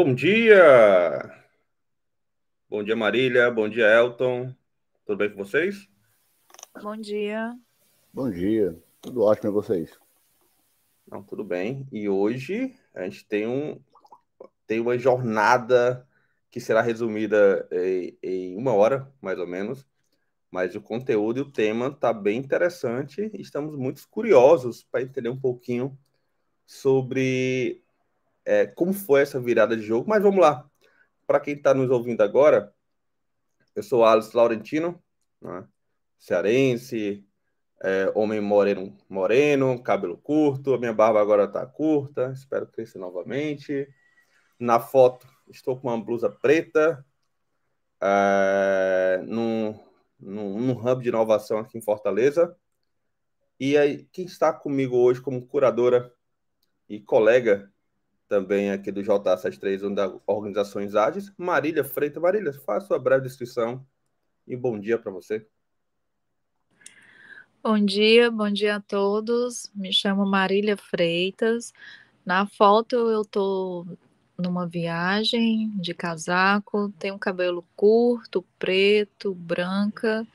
Bom dia! Bom dia, Marília. Bom dia, Elton. Tudo bem com vocês? Bom dia. Bom dia. Tudo ótimo com vocês? Não, tudo bem. E hoje a gente tem, um, tem uma jornada que será resumida em, em uma hora, mais ou menos. Mas o conteúdo e o tema está bem interessante. Estamos muito curiosos para entender um pouquinho sobre é, como foi essa virada de jogo. Mas vamos lá. Para quem está nos ouvindo agora, eu sou Alisson Laurentino, né? cearense, é, homem moreno, moreno, cabelo curto, a minha barba agora está curta, espero crescer novamente. Na foto, estou com uma blusa preta, é, num, num, num hub de inovação aqui em Fortaleza. E aí, quem está comigo hoje como curadora e colega também aqui do JA73, da Organizações Ágeis, Marília Freitas. Marília, faça sua breve descrição e bom dia para você. Bom dia, bom dia a todos. Me chamo Marília Freitas. Na foto eu estou numa viagem de casaco, tenho cabelo curto, preto, branca.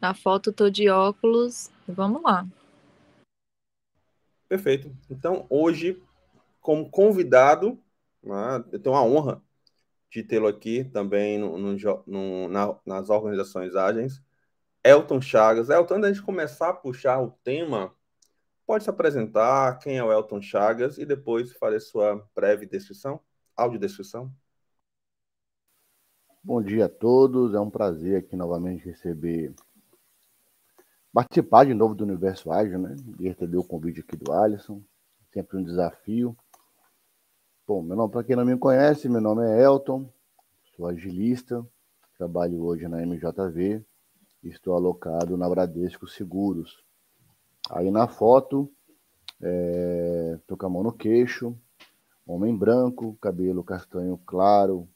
Na foto estou de óculos. Vamos lá. Perfeito. Então, hoje como convidado. Né? Eu tenho a honra de tê-lo aqui também no, no, no, na, nas organizações Agens. Elton Chagas. Elton, antes de começar a puxar o tema, pode se apresentar, quem é o Elton Chagas e depois fazer sua breve descrição, audiodescrição. Bom dia a todos, é um prazer aqui novamente receber, participar de novo do Universo Ágil, né? E receber o convite aqui do Alisson, sempre um desafio. Bom, meu nome, para quem não me conhece, meu nome é Elton, sou agilista, trabalho hoje na MJV estou alocado na Bradesco Seguros. Aí na foto, é, tô com a mão no queixo, homem branco, cabelo castanho claro,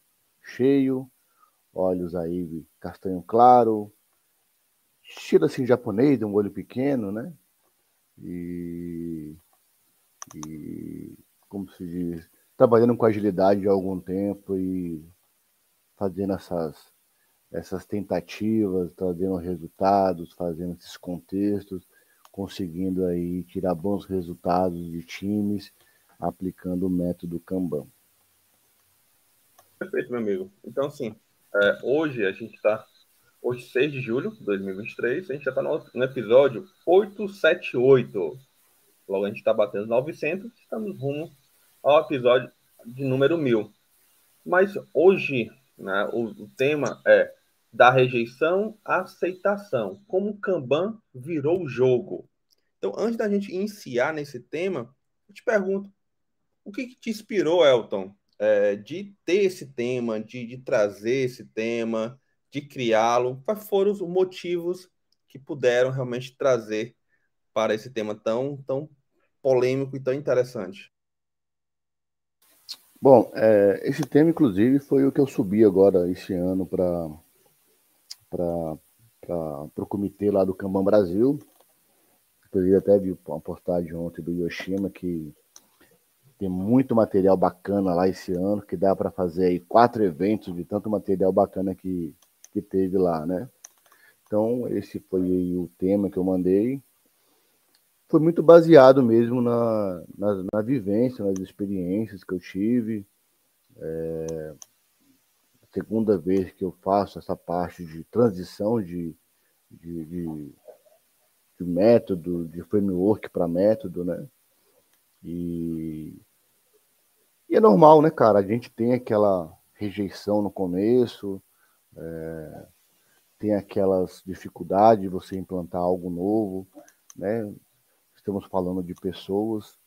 cheio, olhos aí castanho claro, estilo assim japonês, um olho pequeno, né? E, e como se diz, trabalhando com agilidade há algum tempo e fazendo essas, essas tentativas, trazendo resultados, fazendo esses contextos, conseguindo aí tirar bons resultados de times, aplicando o método Kanban. Perfeito, meu amigo. Então, assim, é, hoje a gente está, hoje 6 de julho de 2023, a gente já está no, no episódio 878. Logo a gente está batendo 900, estamos rumo ao episódio de número mil. Mas hoje né, o, o tema é da rejeição à aceitação, como o Kanban virou o jogo. Então, antes da gente iniciar nesse tema, eu te pergunto, o que, que te inspirou, Elton, é, de ter esse tema, de, de trazer esse tema, de criá-lo? Quais foram os motivos que puderam realmente trazer para esse tema tão, tão polêmico e tão interessante? Bom, é, esse tema, inclusive, foi o que eu subi agora esse ano para o comitê lá do Kanban Brasil. Inclusive, até vi uma postagem ontem do Yoshima que tem muito material bacana lá esse ano, que dá para fazer aí quatro eventos de tanto material bacana que, que teve lá, né? Então, esse foi o tema que eu mandei foi muito baseado mesmo na, na, na, vivência, nas experiências que eu tive. É, segunda vez que eu faço essa parte de transição de, de, de, de método, de framework para método, né? E, e, é normal, né, cara? A gente tem aquela rejeição no começo, é, tem aquelas dificuldades de você implantar algo novo, né? Estamos falando de pessoas,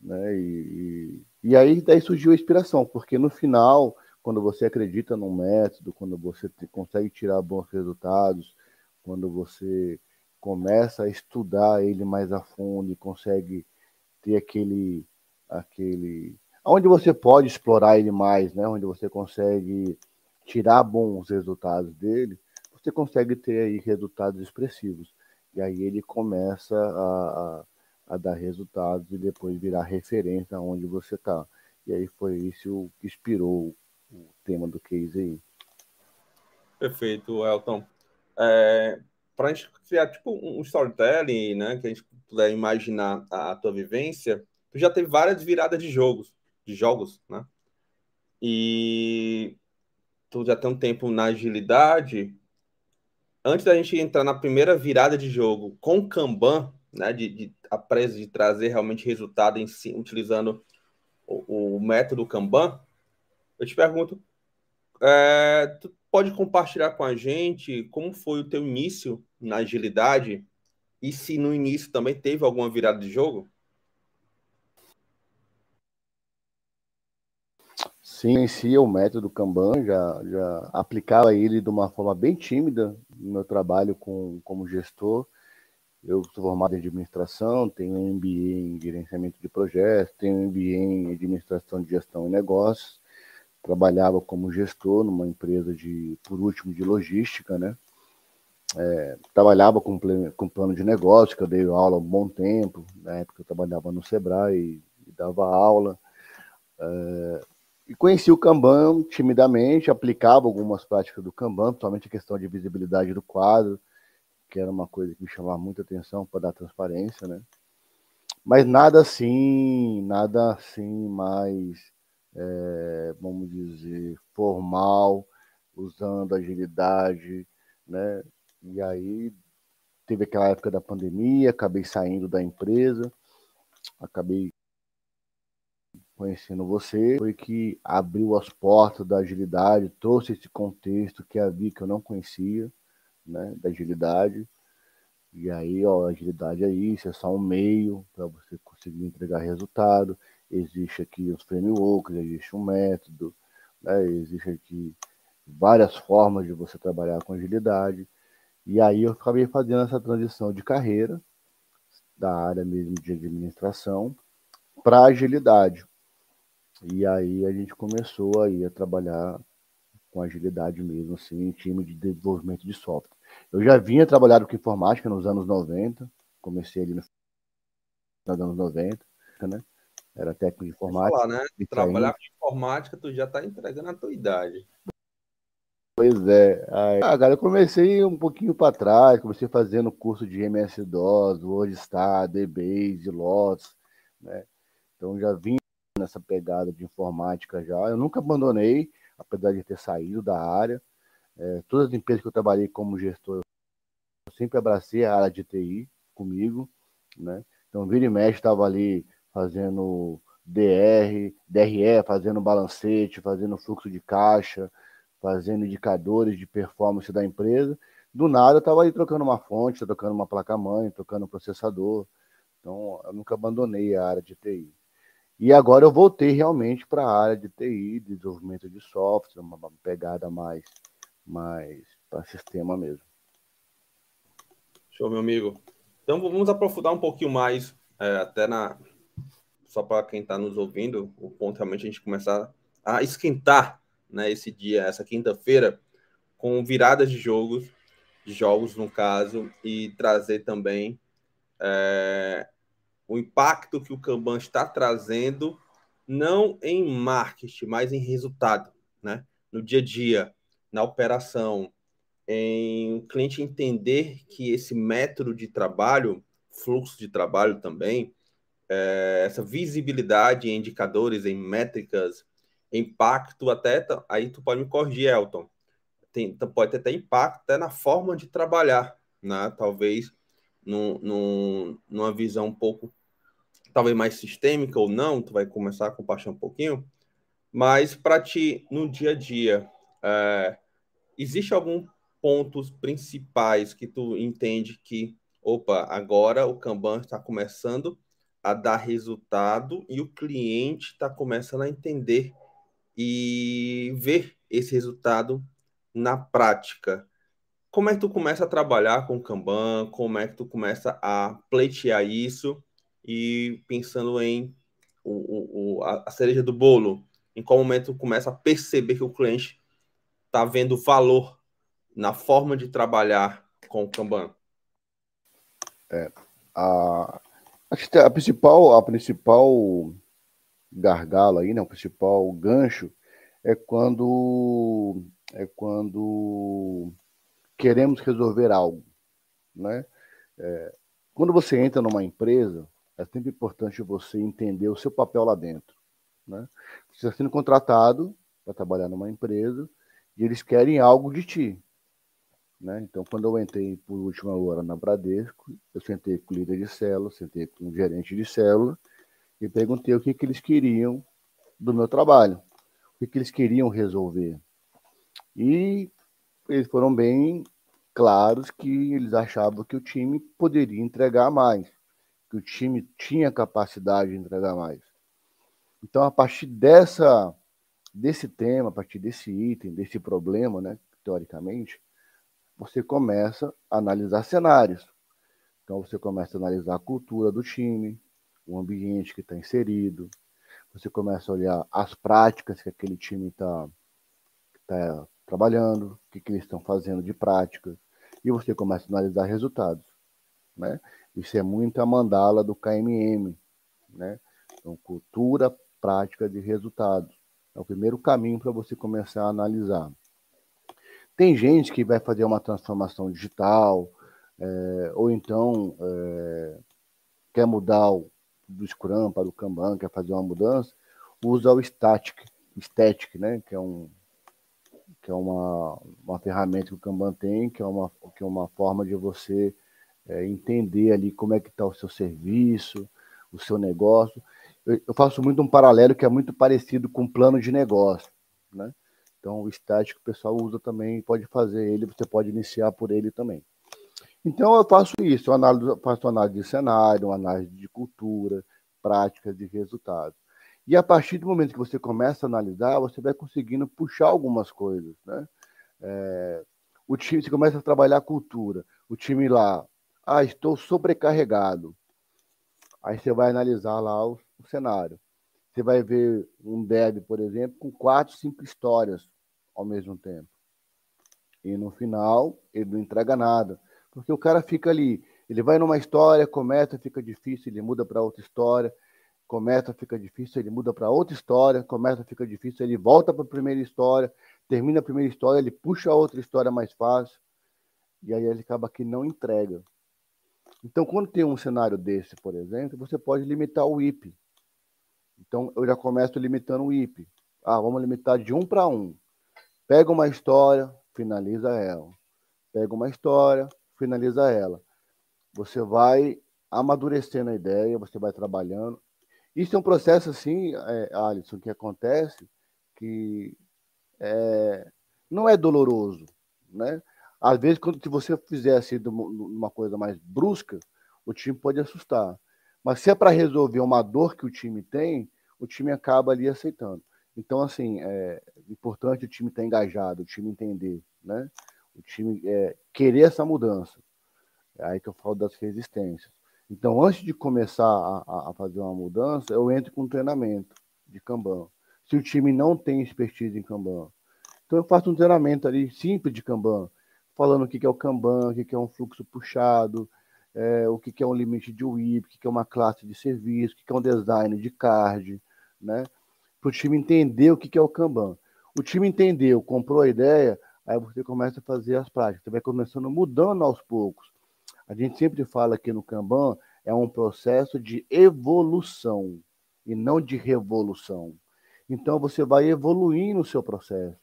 né? E, e, e, aí daí surgiu a inspiração, porque no final, quando você acredita num método, quando você te, consegue tirar bons resultados, quando você começa a estudar ele mais a fundo e consegue ter aquele aquele onde você pode explorar ele mais, né? Onde você consegue tirar bons resultados dele, você consegue ter aí resultados expressivos. E aí ele começa a, a dar resultados e depois virar referência onde você está. E aí foi isso que inspirou o tema do case aí. Perfeito, Elton. É, Para a gente criar tipo um storytelling, né, que a gente puder imaginar a, a tua vivência, tu já teve várias viradas de jogos, de jogos, né? E tu já tem um tempo na agilidade. Antes da gente entrar na primeira virada de jogo com Kanban, né, de, de a presa de trazer realmente resultado em si, utilizando o, o método Kanban, eu te pergunto, é, tu pode compartilhar com a gente como foi o teu início na agilidade e se no início também teve alguma virada de jogo? Sim, si o método Kanban, já, já aplicava ele de uma forma bem tímida no meu trabalho com, como gestor. Eu sou formado em administração, tenho MBA em gerenciamento de projetos, tenho MBA em administração de gestão e negócios. Trabalhava como gestor numa empresa de, por último, de logística, né? É, trabalhava com, com plano de negócio, que eu dei aula há um bom tempo. Na época eu trabalhava no Sebrae e, e dava aula. É, e conheci o Kanban timidamente, aplicava algumas práticas do Kanban, principalmente a questão de visibilidade do quadro, que era uma coisa que me chamava muita atenção para dar transparência, né? Mas nada assim, nada assim mais, é, vamos dizer, formal, usando agilidade, né? E aí teve aquela época da pandemia, acabei saindo da empresa, acabei conhecendo você, foi que abriu as portas da agilidade, trouxe esse contexto que havia que eu não conhecia, né, da agilidade. E aí, ó, agilidade é isso, é só um meio para você conseguir entregar resultado. Existe aqui os frameworks, existe um método, né, existe aqui várias formas de você trabalhar com agilidade. E aí eu acabei fazendo essa transição de carreira da área mesmo de administração para agilidade. E aí a gente começou aí a trabalhar com agilidade mesmo, assim, em time de desenvolvimento de software. Eu já vinha trabalhando com informática nos anos 90, comecei ali no nos anos 90, né? Era técnico de informática. Falar, né? Trabalhar com informática, tu já está entregando a tua idade. Pois é. Aí, ah, cara, eu comecei um pouquinho para trás, comecei fazendo curso de MS-DOS, WordStar, DBase, Lotus, né? Então já vim nessa pegada de informática já. Eu nunca abandonei, apesar de ter saído da área. É, todas as empresas que eu trabalhei como gestor, eu sempre abracei a área de TI comigo, né? Então, vira e mexe, estava ali fazendo DR, DRE, fazendo balancete, fazendo fluxo de caixa, fazendo indicadores de performance da empresa. Do nada, eu estava aí trocando uma fonte, trocando uma placa-mãe, trocando um processador. Então, eu nunca abandonei a área de TI. E agora eu voltei realmente para a área de TI, de desenvolvimento de software, uma pegada mais, mais para sistema mesmo. Show, meu amigo. Então vamos aprofundar um pouquinho mais, é, até na. Só para quem está nos ouvindo, o ponto realmente a gente começar a esquentar né, esse dia, essa quinta-feira, com viradas de jogos, de jogos no caso, e trazer também é, o impacto que o Kanban está trazendo, não em marketing, mas em resultado, né? No dia a dia, na operação, em o cliente entender que esse método de trabalho, fluxo de trabalho também, é, essa visibilidade em indicadores, em métricas, impacto até, aí tu pode me corrigir, Elton, tem, pode ter até impacto até na forma de trabalhar, né? Talvez num, num, numa visão um pouco talvez mais sistêmica ou não, tu vai começar a compartilhar um pouquinho, mas para ti, no dia a dia, é, existe algum pontos principais que tu entende que, opa, agora o Kanban está começando a dar resultado e o cliente está começando a entender e ver esse resultado na prática. Como é que tu começa a trabalhar com o Kanban? Como é que tu começa a pleitear isso? E pensando em o, o, a cereja do bolo, em qual momento começa a perceber que o cliente está vendo valor na forma de trabalhar com o Kanban? É, a, acho que a principal, a principal gargalo aí, né, o principal gancho é quando é quando queremos resolver algo, né? É, quando você entra numa empresa, é sempre importante você entender o seu papel lá dentro, né? Você está sendo contratado para trabalhar numa empresa e eles querem algo de ti, né? Então, quando eu entrei por última hora na Bradesco, eu sentei com o líder de célula, sentei com o gerente de célula e perguntei o que, que eles queriam do meu trabalho, o que, que eles queriam resolver. E eles foram bem claros que eles achavam que o time poderia entregar mais, que o time tinha capacidade de entregar mais. Então, a partir dessa, desse tema, a partir desse item, desse problema, né, teoricamente, você começa a analisar cenários. Então, você começa a analisar a cultura do time, o ambiente que está inserido, você começa a olhar as práticas que aquele time está tá trabalhando, o que, que eles estão fazendo de prática, e você começa a analisar resultados. Né? Isso é muito a mandala do KMM. Né? Então, cultura, prática de resultados. É o primeiro caminho para você começar a analisar. Tem gente que vai fazer uma transformação digital, é, ou então é, quer mudar o, do Scrum para o Kanban, quer fazer uma mudança, usa o Static, Static né, que é, um, que é uma, uma ferramenta que o Kanban tem, que é uma, que é uma forma de você é, entender ali como é que está o seu serviço, o seu negócio. Eu, eu faço muito um paralelo que é muito parecido com plano de negócio, né? Então, o estático o pessoal usa também, pode fazer ele, você pode iniciar por ele também. Então, eu faço isso, eu analiso, faço análise de cenário, análise de cultura, práticas de resultados. E a partir do momento que você começa a analisar, você vai conseguindo puxar algumas coisas, né? É, o time, você começa a trabalhar a cultura. O time lá, ah, estou sobrecarregado. Aí você vai analisar lá o, o cenário. Você vai ver um dev, por exemplo, com quatro, cinco histórias ao mesmo tempo. E no final, ele não entrega nada. Porque o cara fica ali, ele vai numa história, começa, fica difícil, ele muda para outra história, começa, fica difícil, ele muda para outra história, começa, fica difícil, ele volta para a primeira história, termina a primeira história, ele puxa a outra história mais fácil, e aí ele acaba que não entrega. Então, quando tem um cenário desse, por exemplo, você pode limitar o IP. Então, eu já começo limitando o IP. Ah, vamos limitar de um para um. Pega uma história, finaliza ela. Pega uma história, finaliza ela. Você vai amadurecendo a ideia, você vai trabalhando. Isso é um processo, assim, é, Alisson, que acontece que é, não é doloroso, né? Às vezes, quando você fizer assim, uma coisa mais brusca, o time pode assustar. Mas se é para resolver uma dor que o time tem, o time acaba ali aceitando. Então, assim, é importante o time estar engajado, o time entender, né? O time é, querer essa mudança. É aí que eu falo das resistências. Então, antes de começar a, a fazer uma mudança, eu entro com um treinamento de Kanban. Se o time não tem expertise em Kanban. Então, eu faço um treinamento ali simples de Kanban, falando o que é o Kanban, o que é um fluxo puxado, é, o que é um limite de WIP, o que é uma classe de serviço, o que é um design de card, né? para o time entender o que, é o Kanban. O time entendeu, comprou a ideia, aí você começa a fazer as práticas, você vai começando mudando aos poucos. A gente sempre fala que no Kanban é um processo de evolução e não de revolução. Então você vai evoluindo o seu processo.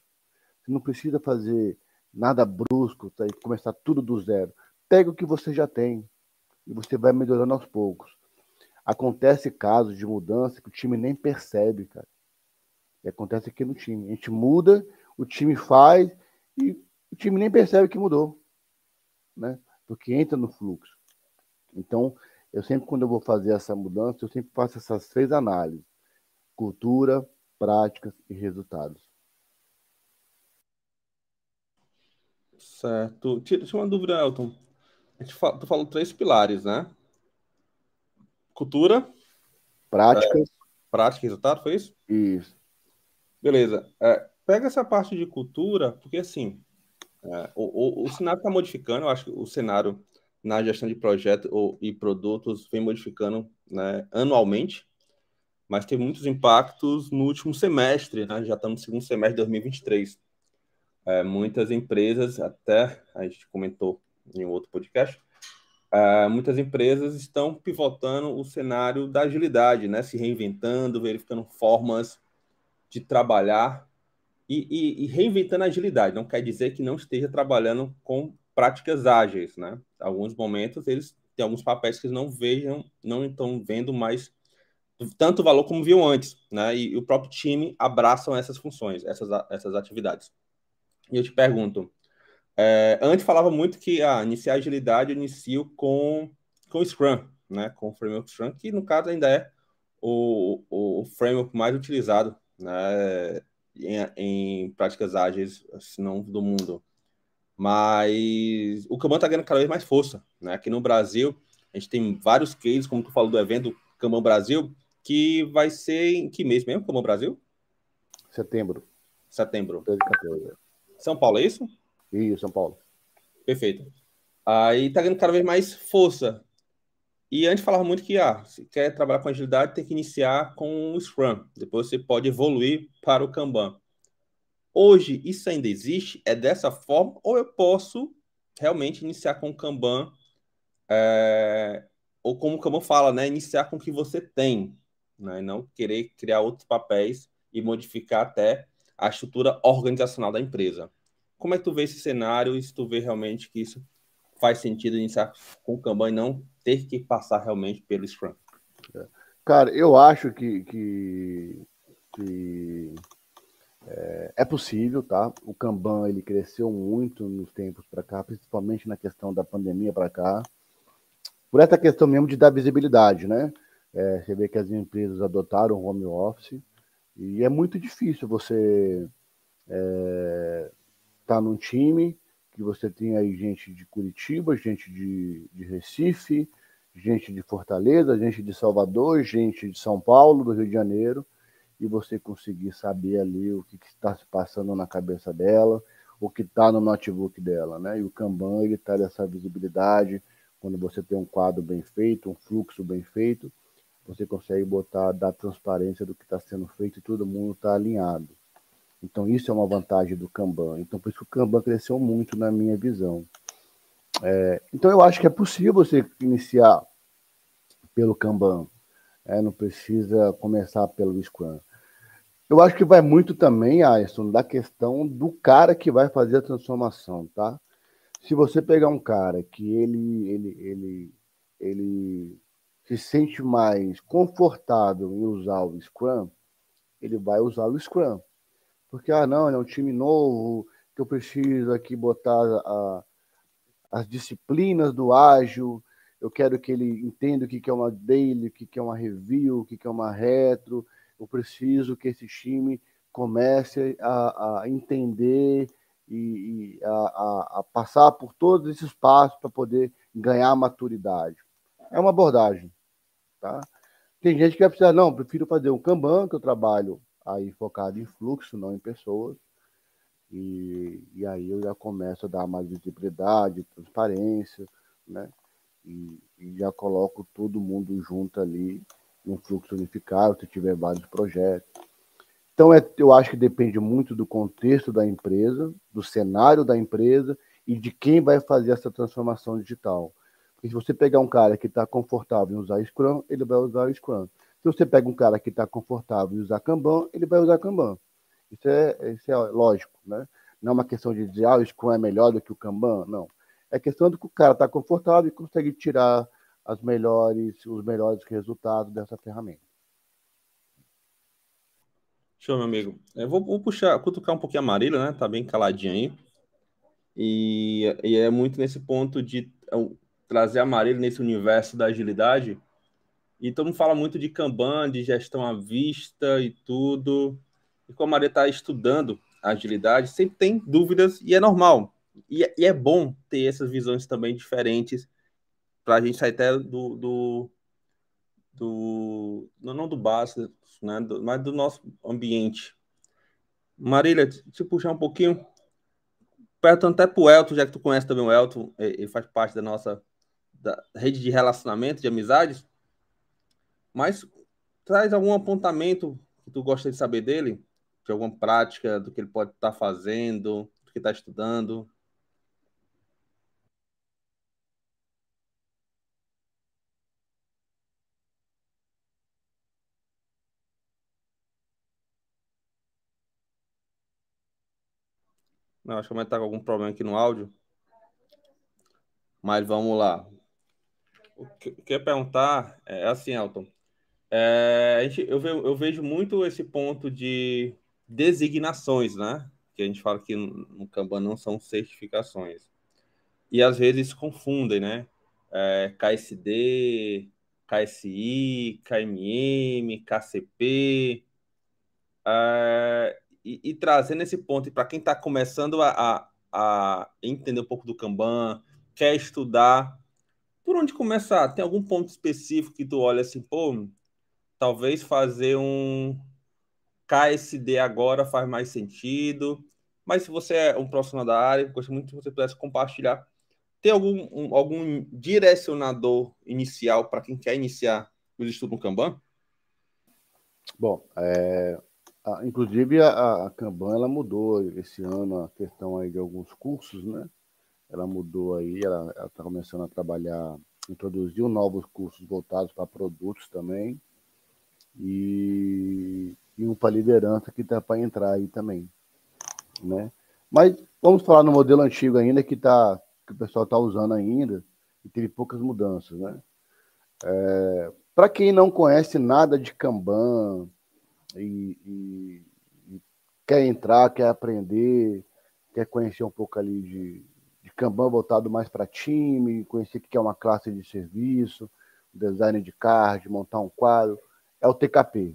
Você não precisa fazer nada brusco, tá? e começar tudo do zero. Pega o que você já tem e você vai melhorando aos poucos. Acontece casos de mudança que o time nem percebe, cara. E acontece aqui no time. A gente muda, o time faz e o time nem percebe que mudou, né? Porque entra no fluxo. Então, eu sempre, quando eu vou fazer essa mudança, eu sempre faço essas três análises: cultura, práticas e resultados. Certo. Tira uma dúvida, Elton. A gente fala, tu falou três pilares, né? Cultura. Práticas. É, prática e resultado, foi isso? Isso. Beleza. É, pega essa parte de cultura, porque assim, é, o, o, o, cenário está modificando, eu acho que o cenário na gestão de projetos e produtos vem modificando né, anualmente. mas tem muitos impactos no último semestre, né? já estamos no segundo semestre de 2023. É, muitas empresas, até a gente comentou em outro podcast, é, muitas empresas estão pivotando o cenário da agilidade, né? se reinventando, verificando formas de trabalhar e, e, e, reinventando a agilidade. Não quer dizer que não esteja trabalhando com práticas ágeis. Né? Alguns momentos eles têm alguns papéis que eles não vejam, não estão vendo mais tanto valor como viu antes, né? E, o próprio time abraçam essas funções, essas, essas atividades. E eu te pergunto, é, antes falava muito que a ah, iniciar agilidade eu inicio com com Scrum, né? Com o framework Scrum, que no caso ainda é o, o, framework mais utilizado, né? Em, em práticas ágeis, se não do mundo. Mas o Kanban está ganhando cada vez mais força, né? Aqui no Brasil, a gente tem vários cases, como tu falou do evento Kanban Brasil, que vai ser em que mês mesmo, o Brasil? Setembro. Setembro. 14. São Paulo, é isso? Isso, São Paulo. Perfeito. Aí tá ganhando cada vez mais força. E antes falava muito que, ah, se quer trabalhar com agilidade, tem que iniciar com o Scrum. Depois você pode evoluir para o Kanban. Hoje, isso ainda existe? É dessa forma? Ou eu posso realmente iniciar com o Kanban? É... Ou como o Kanban fala, né? Iniciar com o que você tem né? e não querer criar outros papéis e modificar até a estrutura organizacional da empresa. Como é que tu vê esse cenário e se tu vê realmente que isso faz sentido iniciar com o Kanban e não ter que passar realmente pelo Scrum? Cara, eu acho que, que, que é, é, possível, tá? O Kanban ele cresceu muito nos tempos para cá, principalmente na questão da pandemia para cá, por essa questão mesmo de dar visibilidade, né? É, você vê que as empresas adotaram o home office e é muito difícil você estar é, tá num time que você tem aí gente de Curitiba, gente de, de Recife, gente de Fortaleza, gente de Salvador, gente de São Paulo, do Rio de Janeiro, e você conseguir saber ali o que está se passando na cabeça dela, o que está no notebook dela, né? E o Kanban ele está dessa visibilidade, quando você tem um quadro bem feito, um fluxo bem feito, você consegue botar, dar transparência do que está sendo feito e todo mundo está alinhado. Então, isso é uma vantagem do Kanban. Então, por isso que o Kanban cresceu muito na minha visão. É, então, eu acho que é possível você iniciar pelo Kanban. É, não precisa começar pelo Scrum. Eu acho que vai muito também, Ayrton, da questão do cara que vai fazer a transformação, tá? Se você pegar um cara que ele, ele, ele, ele se sente mais confortável em usar o Scrum, ele vai usar o Scrum. Porque, ah, não, é um time novo, que eu preciso aqui botar a, as disciplinas do ágil, eu quero que ele entenda o que é uma daily, o que é uma review, o que é uma retro, eu preciso que esse time comece a, a entender e, e a, a, a, passar por todos esses passos para poder ganhar maturidade. É uma abordagem. Tá? Tem gente que vai precisar, não, prefiro fazer um Kanban, que eu trabalho aí focado em fluxo, não em pessoas. E, e aí eu já começo a dar mais visibilidade, transparência, né? E, e já coloco todo mundo junto ali num fluxo unificado, se tiver vários projetos. Então, é, eu acho que depende muito do contexto da empresa, do cenário da empresa e de quem vai fazer essa transformação digital. Porque se você pegar um cara que está confortável em usar Scrum, ele vai usar o Scrum. Se você pega um cara que está confortável em usar Kanban, ele vai usar Kanban. Isso é, isso é lógico, né? Não é uma questão de dizer, ah, o Scrum é melhor do que o Kanban, não. É questão de que o cara está confortável e consegue tirar as melhores, os melhores resultados dessa ferramenta. Show, meu amigo. Eu vou, vou puxar, cutucar um pouquinho a Marília, né? Tá bem caladinha aí. E, e é muito nesse ponto de trazer a Marília nesse universo da agilidade. E todo mundo fala muito de Kanban, de gestão à vista e tudo. E como a Maria está estudando agilidade, sempre tem dúvidas e é normal. E, é, e é bom ter essas visões também diferentes para a gente sair até do, do, do não do básico, né, do, mas do nosso ambiente. Marília, te puxar um pouquinho, perguntando até para o Elton, já que tu conhece também o Elton, ele faz parte da nossa da rede de relacionamento, de amizades. Mas traz algum apontamento que tu gosta de saber dele? De alguma prática, do que ele pode estar tá fazendo, do que está estudando? Não, acho que vai estar com algum problema aqui no áudio. Mas vamos lá. O que eu queria perguntar é assim, Elton. É, gente, eu, eu vejo muito esse ponto de designações, né? Que a gente fala que no Kanban não são certificações. E às vezes confundem, né? É, KSD, KSI, KMM, KCP. É, e, e trazendo esse ponto para quem está começando a, a, a, entender um pouco do Kanban, quer estudar, por onde começar? Tem algum ponto específico que tu olha assim, pô, talvez fazer um KSD agora faz mais sentido, mas se você é um profissional da área, gostaria muito que você pudesse compartilhar. Tem algum, um, algum direcionador inicial para quem quer iniciar os estudos no Kanban? Bom, é, ah, inclusive, a, a Kanban ela mudou esse ano a questão aí de alguns cursos, né? Ela mudou aí, ela está começando a trabalhar, introduziu novos cursos voltados para produtos também e, e um para liderança que está para entrar aí também, né? Mas vamos falar no modelo antigo ainda que tá que o pessoal está usando ainda e teve poucas mudanças, né? É, para quem não conhece nada de Kanban, e, e, e, quer entrar, quer aprender, quer conhecer um pouco ali de, Kanban voltado mais para time, conhecer o que é uma classe de serviço, design de card, montar um quadro, é o TKP,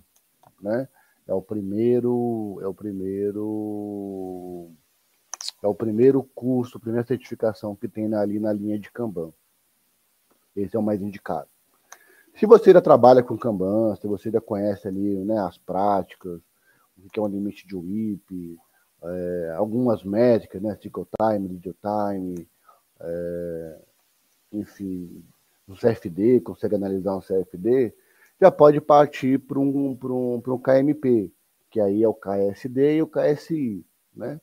né? É o primeiro, é o primeiro, é o primeiro curso, primeira certificação que tem ali na linha de Kanban. Esse é o mais indicado. Se você já trabalha com Kanban, se você já conhece ali né, as práticas, o que é um limite de WIP, é, algumas métricas, né, cycle time, lead time, é, enfim, o CFD, consegue analisar um CFD, já pode partir para um, um, um KMP, que aí é o KSD e o KSI, né?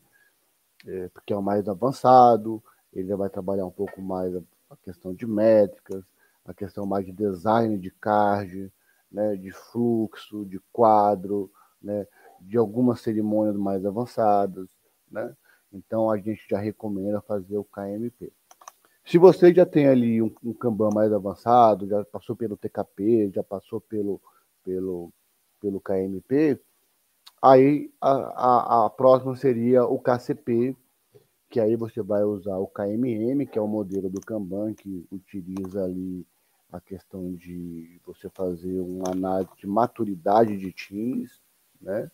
É, porque é o mais avançado, ele já vai trabalhar um pouco mais a questão de métricas, a questão mais de design de card, né, de fluxo, de quadro, né, de algumas cerimônias mais avançadas, né? Então a gente já recomenda fazer o KMP. Se você já tem ali um, um Kanban mais avançado, já passou pelo TKP, já passou pelo, pelo, pelo KMP, aí a, a, a próxima seria o KCP, que aí você vai usar o KMM, que é o modelo do Kanban, que utiliza ali a questão de você fazer uma análise de maturidade de times, né?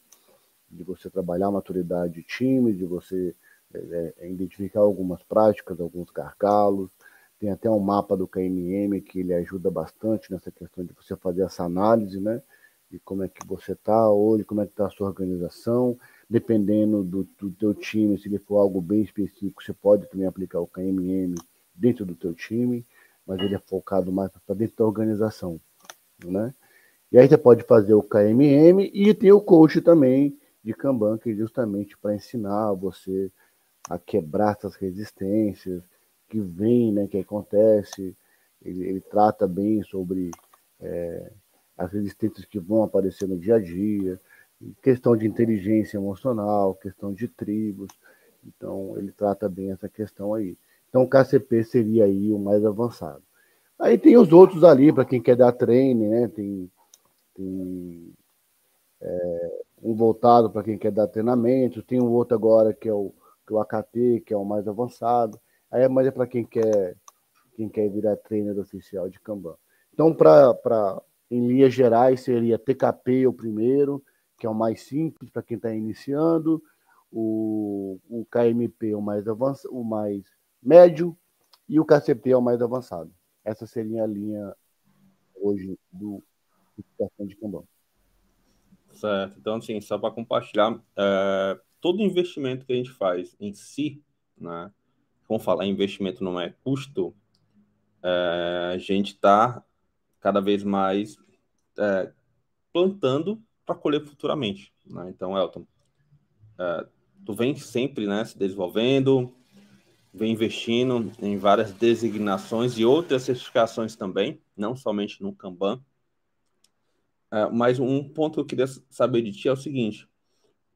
De você trabalhar a maturidade de time, de você é, é, identificar algumas práticas, alguns gargalos. Tem até um mapa do KMM que ele ajuda bastante nessa questão de você fazer essa análise, né? De como é que você está hoje, como é que está a sua organização. Dependendo do, do teu time, se ele for algo bem específico, você pode também aplicar o KMM dentro do teu time mas ele é focado mais para dentro da organização, né? E aí você pode fazer o KMM e tem o coach também de Kanban, que é justamente para ensinar você a quebrar essas resistências que vem, né, que acontece. Ele, ele trata bem sobre é, as resistências que vão aparecer no dia a dia, questão de inteligência emocional, questão de tribos. Então, ele trata bem essa questão aí. Então, o KCP seria aí o mais avançado. Aí tem os outros ali, para quem quer dar treino, né? Tem, tem é, um voltado para quem quer dar treinamento, tem um outro agora que é o, que é o AKT, que é o mais avançado. Aí é mais é para quem quer quem quer virar trainer oficial de Kanban. Então, para em linhas gerais, seria TKP o primeiro, que é o mais simples para quem está iniciando, o, o KMP o mais avançado, o mais médio e o KCP é o mais avançado. Essa seria a linha hoje do de Kanban. Certo. Então, assim, só para compartilhar, é, todo investimento que a gente faz em si, né? Vamos falar, investimento não é custo, é, a gente está cada vez mais é, plantando para colher futuramente. Né? Então, Elton, uh, tu vem sempre né, se desenvolvendo, vem investindo em várias designações e outras certificações também, não somente no Kanban. Uh, mas um ponto que eu queria saber de ti é o seguinte: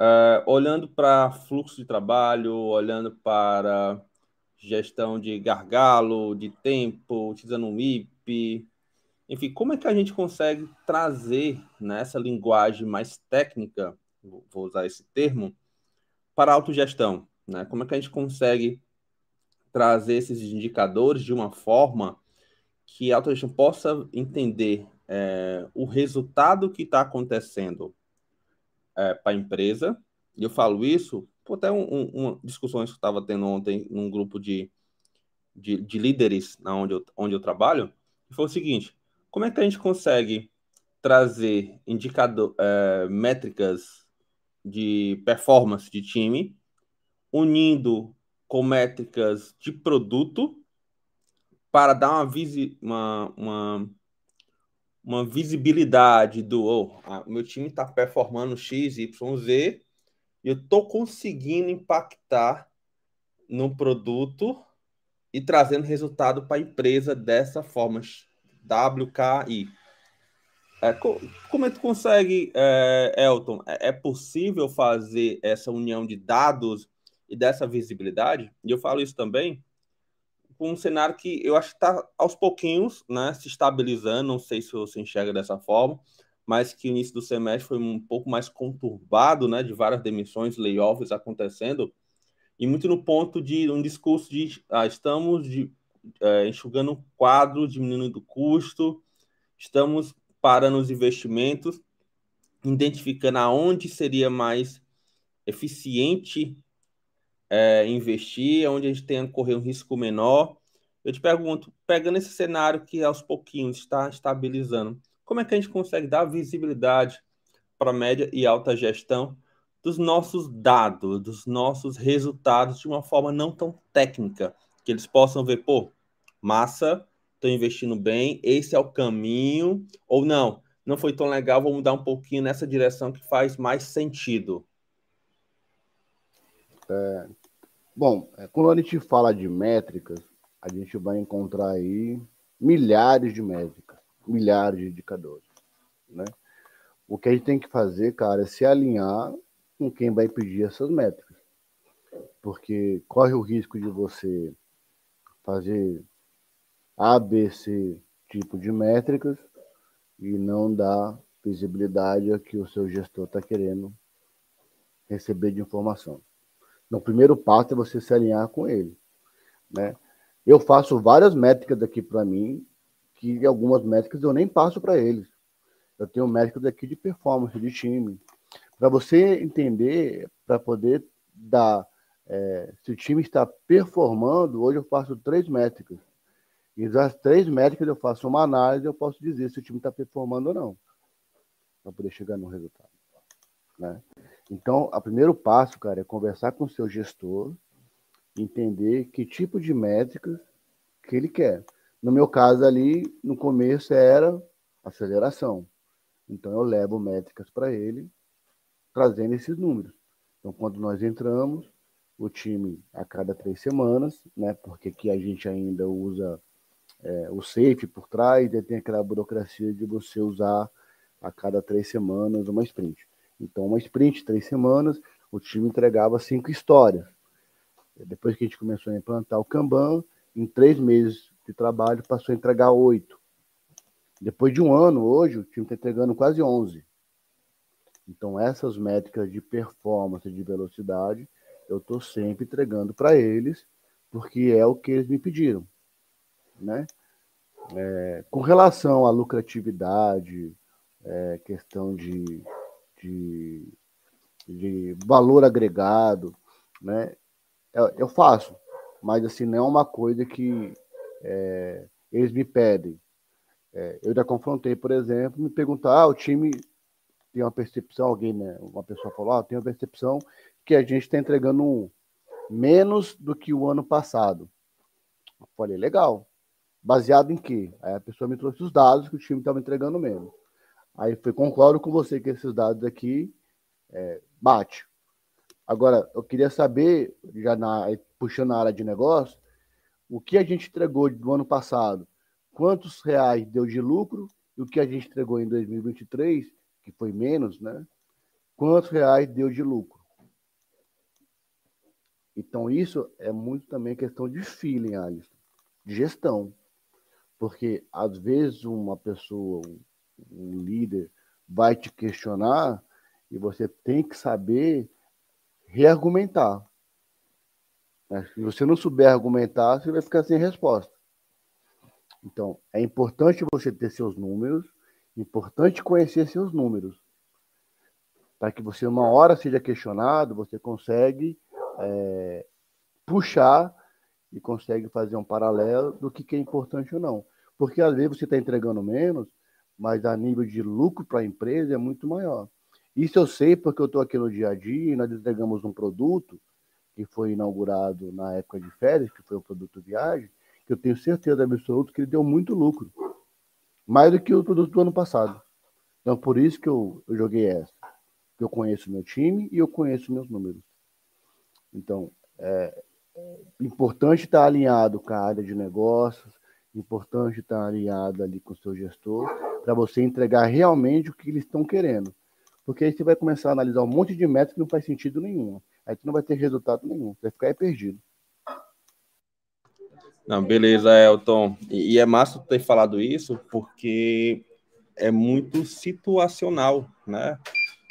uh, olhando para fluxo de trabalho, olhando para gestão de gargalo, de tempo, utilizando um IP, enfim, como é que a gente consegue trazer nessa né, linguagem mais técnica, vou usar esse termo, para a autogestão? Né? Como é que a gente consegue trazer esses indicadores de uma forma que a autogestão possa entender é, o resultado que está acontecendo é, para a empresa? E eu falo isso por até um, um, uma discussões que eu estava tendo ontem num grupo de, de, de líderes na onde eu, onde eu trabalho, foi o seguinte: como é que a gente consegue trazer indicador, é, métricas de performance de time, unindo com métricas de produto, para dar uma, visi, uma, uma, uma visibilidade do oh, meu time está performando X, Y, Z, e eu estou conseguindo impactar no produto e trazendo resultado para a empresa dessa forma WKI. É, como é que tu consegue, é, Elton? É, é possível fazer essa união de dados e dessa visibilidade? E eu falo isso também um cenário que eu acho que está aos pouquinhos né, se estabilizando, não sei se você enxerga dessa forma, mas que o início do semestre foi um pouco mais conturbado, né, de várias demissões, layoffs acontecendo, e muito no ponto de um discurso de ah, estamos de, é, enxugando o quadro, diminuindo o custo, estamos parando os investimentos, identificando aonde seria mais eficiente é, investir, onde a gente tem que correr um risco menor. Eu te pergunto, pegando esse cenário que aos pouquinhos está estabilizando, como é que a gente consegue dar visibilidade para média e alta gestão dos nossos dados, dos nossos resultados de uma forma não tão técnica, que eles possam ver, pô, massa, estou investindo bem, esse é o caminho, ou não, não foi tão legal, vou mudar um pouquinho nessa direção que faz mais sentido. É, bom, é, quando a gente fala de métricas, a gente vai encontrar aí milhares de métricas, milhares de indicadores, né? O que a gente tem que fazer, cara, é se alinhar com quem vai pedir essas métricas. Porque corre o risco de você fazer A, B, C tipo de métricas e não dar visibilidade a que o seu gestor está querendo receber de informação. Então, o primeiro passo é você se alinhar com ele. Né? Eu faço várias métricas aqui para mim, que algumas métricas eu nem passo para eles. Eu tenho métricas aqui de performance de time, para você entender, para poder dar é, se o time está performando, hoje eu faço três métricas. E das três métricas eu faço uma análise, eu posso dizer se o time está performando ou não, para poder chegar no resultado. Né? Então, o primeiro passo, cara, é conversar com o seu gestor, entender que tipo de métricas que ele quer. No meu caso ali, no começo era aceleração. Então eu levo métricas para ele trazendo esses números. Então, quando nós entramos, o time a cada três semanas, né? Porque aqui a gente ainda usa é, o safe por trás e tem aquela burocracia de você usar a cada três semanas uma sprint. Então, uma sprint, três semanas, o time entregava cinco histórias. Depois que a gente começou a implantar o Kanban, em três meses de trabalho, passou a entregar oito. Depois de um ano, hoje, o time está entregando quase onze. Então, essas métricas de performance, de velocidade, eu estou sempre entregando para eles, porque é o que eles me pediram. Né? É, com relação à lucratividade, é, questão de, de, de, valor agregado, né? Eu, eu, faço, mas assim, não é uma coisa que é, eles me pedem. É, eu já confrontei, por exemplo, me perguntar, ah, o time tem uma percepção, alguém, né, uma pessoa falou, ah, tem uma percepção que a gente está entregando um, menos do que o ano passado. Eu falei, legal. Baseado em quê? Aí a pessoa me trouxe os dados que o time estava entregando menos. Aí foi, concordo com você que esses dados aqui é, bate. Agora, eu queria saber, já na, puxando a área de negócio, o que a gente entregou do ano passado, quantos reais deu de lucro, e o que a gente entregou em 2023, que foi menos, né? Quantos reais deu de lucro? Então, isso é muito também questão de feeling, Alisson, de gestão. Porque, às vezes, uma pessoa, um líder, vai te questionar e você tem que saber reargumentar. Se você não souber argumentar, você vai ficar sem resposta. Então, é importante você ter seus números, importante conhecer seus números, para que você, uma hora seja questionado, você consegue é, puxar e consegue fazer um paralelo do que, que é importante ou não. Porque às vezes você está entregando menos, mas a nível de lucro para a empresa é muito maior. Isso eu sei porque eu estou aqui no dia a dia e nós entregamos um produto que foi inaugurado na época de férias, que foi o produto viagem, que eu tenho certeza absoluta que ele deu muito lucro. Mais do que o produto do ano passado. Então, por isso que eu, eu joguei essa. Eu conheço meu time e eu conheço meus números. Então, é, é importante estar alinhado com a área de negócios, importante estar alinhado ali com o seu gestor, para você entregar realmente o que eles estão querendo. Porque aí você vai começar a analisar um monte de métodos que não faz sentido nenhum. Aí tu não vai ter resultado nenhum, vai ficar aí perdido. Não, beleza, Elton. E, e é massa ter falado isso, porque é muito situacional, né?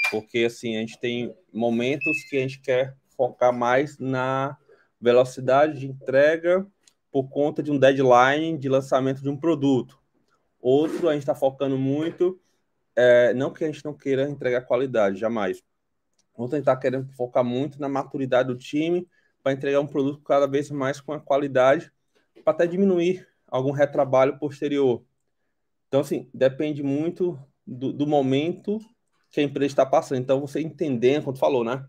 Porque assim, a gente tem momentos que a gente quer focar mais na velocidade de entrega por conta de um deadline de lançamento de um produto. Outro, a gente está focando muito, é, não que a gente não queira entregar qualidade, jamais. Outro, a gente está querendo focar muito na maturidade do time para entregar um produto cada vez mais com a qualidade, para até diminuir algum retrabalho posterior. Então, assim, depende muito do, do momento que a empresa está passando. Então, você entendendo, como tu falou, né?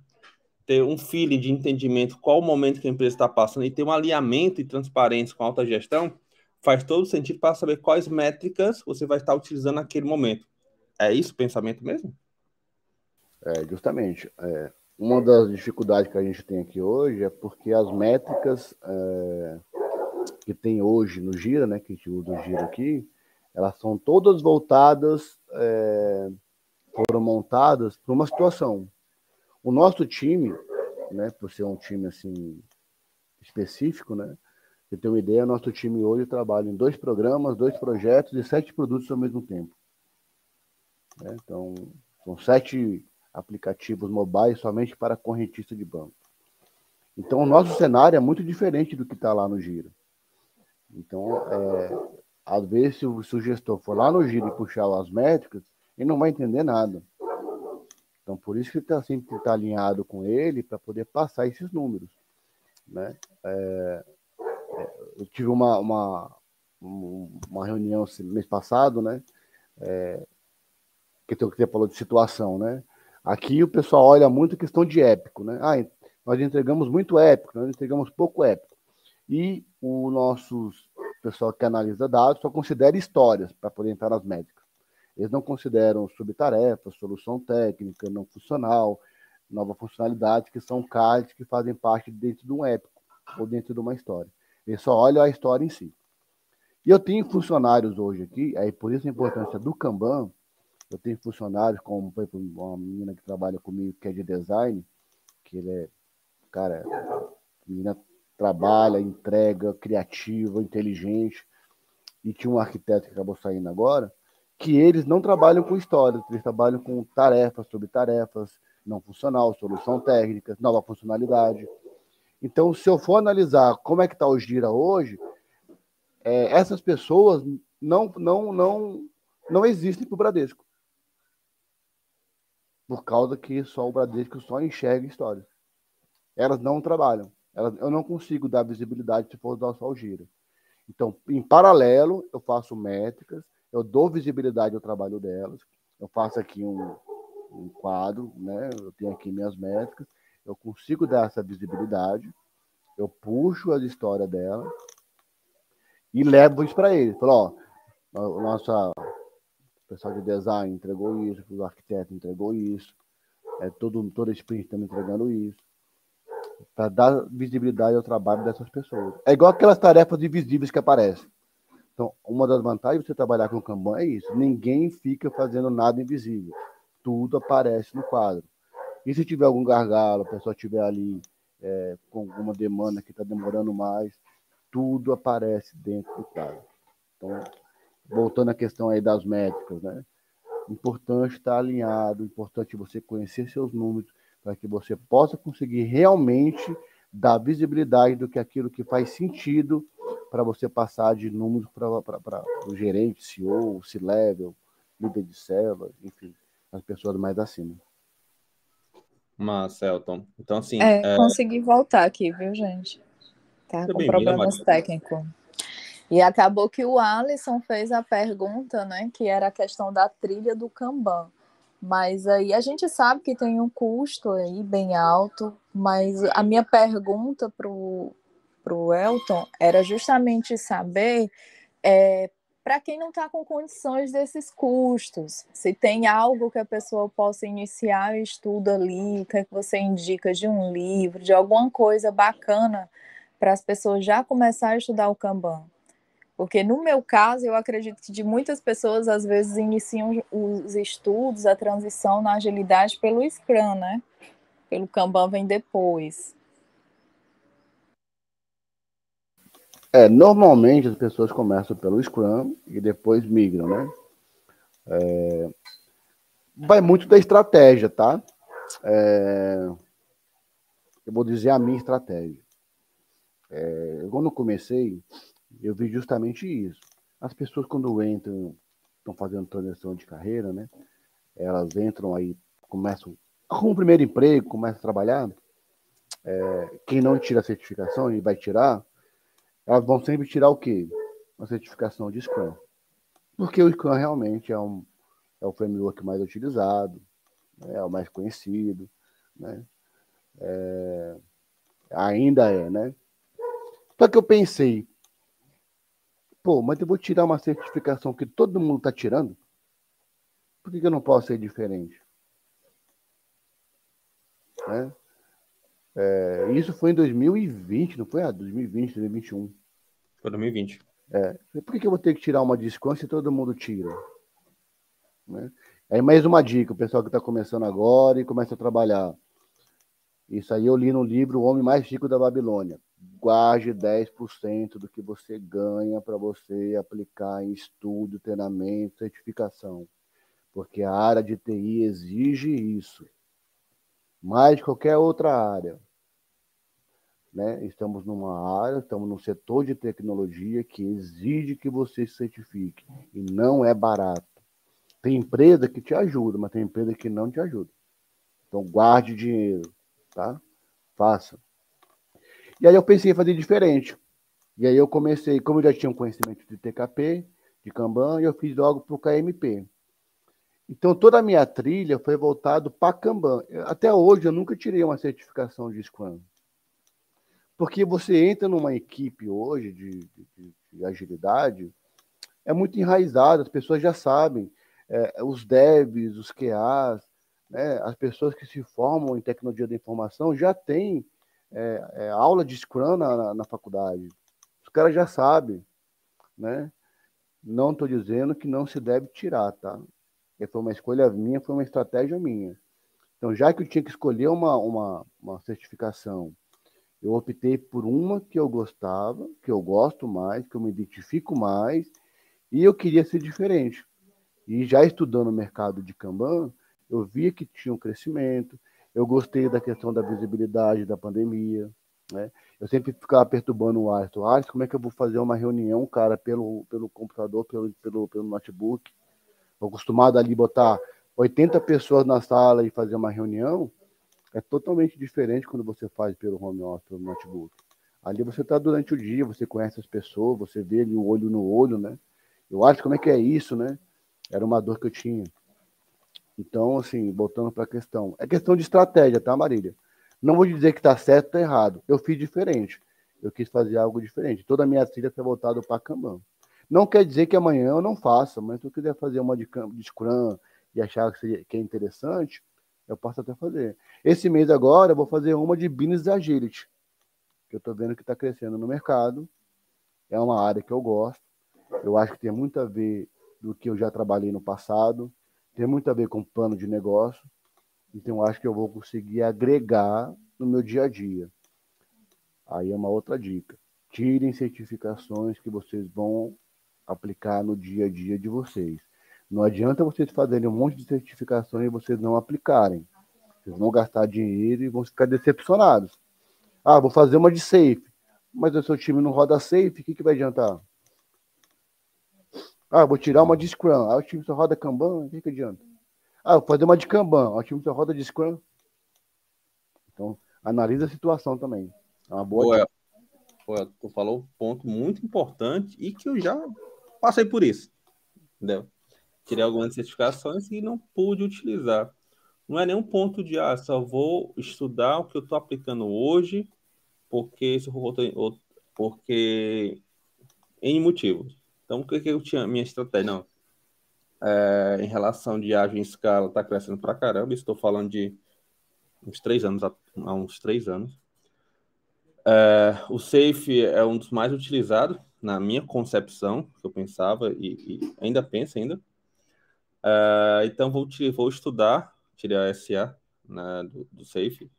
Ter um feeling de entendimento qual o momento que a empresa está passando e ter um alinhamento e transparência com a alta gestão, faz todo sentido para saber quais métricas você vai estar utilizando naquele momento. É isso o pensamento mesmo? É, justamente. É, uma das dificuldades que a gente tem aqui hoje é porque as métricas é, que tem hoje no Gira, né, que a gente usa o Gira aqui, elas são todas voltadas, é, foram montadas para uma situação. O nosso time, né, por ser um time assim específico, né? Você tem uma ideia, nosso time hoje trabalha em dois programas, dois projetos e sete produtos ao mesmo tempo. Né? Então, são sete aplicativos mobile somente para correntista de banco. Então, o nosso cenário é muito diferente do que está lá no Giro. Então, é, às vezes, o, se o gestor for lá no Giro e puxar as métricas, ele não vai entender nada. Então, por isso que está sempre tá alinhado com ele para poder passar esses números. Né? É, é, eu tive uma, uma, uma reunião mês passado, né? É, que você falou de situação, né? Aqui o pessoal olha muito a questão de épico, né? Ah, nós entregamos muito épico, nós entregamos pouco épico. E o nosso pessoal que analisa dados só considera histórias para poder entrar nas médicas. Eles não consideram subtarefa, solução técnica, não funcional, nova funcionalidade, que são cards que fazem parte dentro de um épico ou dentro de uma história. Eles só olham a história em si. E eu tenho funcionários hoje aqui, aí por isso a importância do Kanban. Eu tenho funcionários, como por exemplo, uma menina que trabalha comigo, que é de design, que ele é, cara, menina trabalha, entrega, criativa, inteligente. E tinha um arquiteto que acabou saindo agora, que eles não trabalham com histórias, eles trabalham com tarefas sobre tarefas, não funcional, solução técnica, nova funcionalidade. Então, se eu for analisar como é que está o Gira hoje, é, essas pessoas não, não, não, não existem para o Bradesco. Por causa que só o Bradesco só enxerga histórias. Elas não trabalham. Elas, eu não consigo dar visibilidade se for só o Gira. Então, em paralelo, eu faço métricas, eu dou visibilidade ao trabalho delas, eu faço aqui um, um quadro, né? Eu tenho aqui minhas métricas, eu consigo dar essa visibilidade, eu puxo a história dela e levo isso para ele. Falo, ó, nossa pessoal de design entregou isso, o arquiteto entregou isso, é, todo, toda sprint estamos entregando isso, para dar visibilidade ao trabalho dessas pessoas. É igual aquelas tarefas invisíveis que aparecem. Então, uma das vantagens de você trabalhar com o Kanban é isso: ninguém fica fazendo nada invisível, tudo aparece no quadro. E se tiver algum gargalo, a pessoa estiver ali é, com alguma demanda que está demorando mais, tudo aparece dentro do quadro. Então, voltando à questão aí das métricas, né? Importante estar alinhado, importante você conhecer seus números para que você possa conseguir realmente dar visibilidade do que aquilo que faz sentido para você passar de números para o gerente, CEO, C-level, líder de célula, enfim, as pessoas mais acima. Mas, Elton, então assim... É, é... consegui voltar aqui, viu, gente? Tá com problemas técnicos. E acabou que o Alisson fez a pergunta, né, que era a questão da trilha do Kanban. Mas aí a gente sabe que tem um custo aí bem alto, mas a minha pergunta para o Elton era justamente saber é, para quem não está com condições desses custos, se tem algo que a pessoa possa iniciar o estudo ali, o que, é que você indica de um livro, de alguma coisa bacana para as pessoas já começar a estudar o Kanban. Porque no meu caso, eu acredito que de muitas pessoas às vezes iniciam os estudos, a transição na agilidade pelo Scrum, né? Pelo Kanban vem depois. É, normalmente as pessoas começam pelo Scrum e depois migram, né? É, vai muito da estratégia, tá? É, eu vou dizer a minha estratégia. É, quando eu comecei, eu vi justamente isso. As pessoas, quando entram, estão fazendo transição de carreira, né? Elas entram aí, começam com o primeiro emprego, começam a trabalhar. É, quem não tira a certificação e vai tirar, elas vão sempre tirar o quê? Uma certificação de Scrum. Porque o Scrum realmente é, um, é o framework mais utilizado, né? é o mais conhecido, né? É, ainda é, né? Só que eu pensei, Pô, mas eu vou tirar uma certificação que todo mundo está tirando? Por que, que, eu não posso ser diferente? É? É, isso foi em 2020, não foi? Ah, 2020, 2021. Foi 2020. É. Por que, eu vou ter que tirar uma desconto se todo mundo tira? Né? Aí mais uma dica, o pessoal que está começando agora e começa a trabalhar. Isso aí eu li no livro O Homem Mais Rico da Babilônia guarde 10% do que você ganha para você aplicar em estudo, treinamento, certificação. Porque a área de TI exige isso. Mais qualquer outra área. Né? Estamos numa área, estamos num setor de tecnologia que exige que você se certifique. E não é barato. Tem empresa que te ajuda, mas tem empresa que não te ajuda. Então guarde dinheiro, tá? Faça. E aí eu pensei em fazer diferente. E aí eu comecei, como eu já tinha um conhecimento de TKP, de Kanban, eu fiz logo para o KMP. Então toda a minha trilha foi voltado para Kanban. Até hoje eu nunca tirei uma certificação de Scrum. Porque você entra numa equipe hoje de, de, de agilidade, é muito enraizado, as pessoas já sabem. É, os devs, os QAs, né, as pessoas que se formam em tecnologia da informação já têm é, é, aula de Scrum na, na, na, faculdade. Os caras já sabem, né? Não estou dizendo que não se deve tirar, tá? Foi uma escolha minha, foi uma estratégia minha. Então, já que eu tinha que escolher uma, uma, uma certificação, eu optei por uma que eu gostava, que eu gosto mais, que eu me identifico mais, e eu queria ser diferente. E já estudando o mercado de Kanban, eu via que tinha um crescimento, eu gostei da questão da visibilidade da pandemia. Né? Eu sempre ficava perturbando o Arthur. Arthur, como é que eu vou fazer uma reunião, cara, pelo, pelo computador, pelo, pelo, pelo notebook? Acostumado ali botar 80 pessoas na sala e fazer uma reunião. É totalmente diferente quando você faz pelo home office, pelo notebook. Ali você está durante o dia, você conhece as pessoas, você vê ali o olho no olho, né? Eu acho como é que é isso, né? Era uma dor que eu tinha. Então, assim, voltando para a questão. É questão de estratégia, tá, Marília? Não vou dizer que está certo ou tá errado. Eu fiz diferente. Eu quis fazer algo diferente. Toda a minha trilha foi voltada para Kanban. Não quer dizer que amanhã eu não faça, mas se eu quiser fazer uma de, de Scrum e achar que, seria, que é interessante, eu posso até fazer. Esse mês agora eu vou fazer uma de Business Agility, que eu estou vendo que está crescendo no mercado. É uma área que eu gosto. Eu acho que tem muito a ver do que eu já trabalhei no passado, tem muito a ver com plano de negócio. Então acho que eu vou conseguir agregar no meu dia a dia. Aí é uma outra dica. Tirem certificações que vocês vão aplicar no dia a dia de vocês. Não adianta vocês fazerem um monte de certificações e vocês não aplicarem. Vocês vão gastar dinheiro e vão ficar decepcionados. Ah, vou fazer uma de safe. Mas o seu time não roda safe, o que, que vai adiantar? Ah, vou tirar uma de Scrum. Ah, o time só roda Kanban, o que, que adianta? Ah, vou fazer uma de Kanban. Ah, o time só roda de Scrum. Então, analisa a situação também. É uma boa. Ué, tu falou um ponto muito importante e que eu já passei por isso. Entendeu? tirei algumas certificações e não pude utilizar. Não é nenhum ponto de, ah, só vou estudar o que eu estou aplicando hoje, porque eu porque em motivos. Então, o que, que eu tinha, minha estratégia? Não. É, em relação de ágil em escala, está crescendo para caramba. Estou falando de uns três anos, há uns três anos. É, o Safe é um dos mais utilizados na minha concepção, que eu pensava e, e ainda penso ainda. Uh, então vou, vou estudar, tirei a SA né, do, do Safe,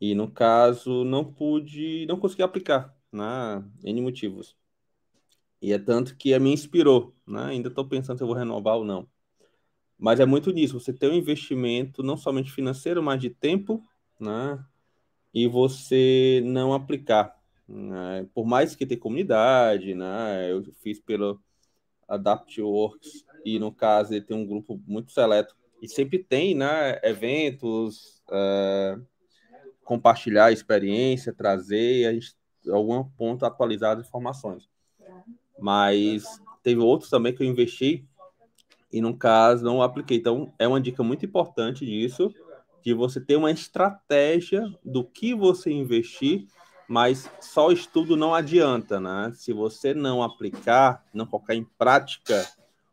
e no caso não pude, não consegui aplicar, né, N motivos. E é tanto que me inspirou, né? Ainda estou pensando se eu vou renovar ou não. Mas é muito nisso, você ter um investimento não somente financeiro, mas de tempo, né? E você não aplicar. Né? Por mais que tenha comunidade, né? Eu fiz pelo AdaptWorks e no caso ele tem um grupo muito seleto e sempre tem, né, eventos, uh, compartilhar experiência, trazer a gente, algum ponto atualizar as informações. Mas teve outros também que eu investi e no caso não apliquei. Então é uma dica muito importante disso, de você ter uma estratégia do que você investir, mas só o estudo não adianta, né? Se você não aplicar, não colocar em prática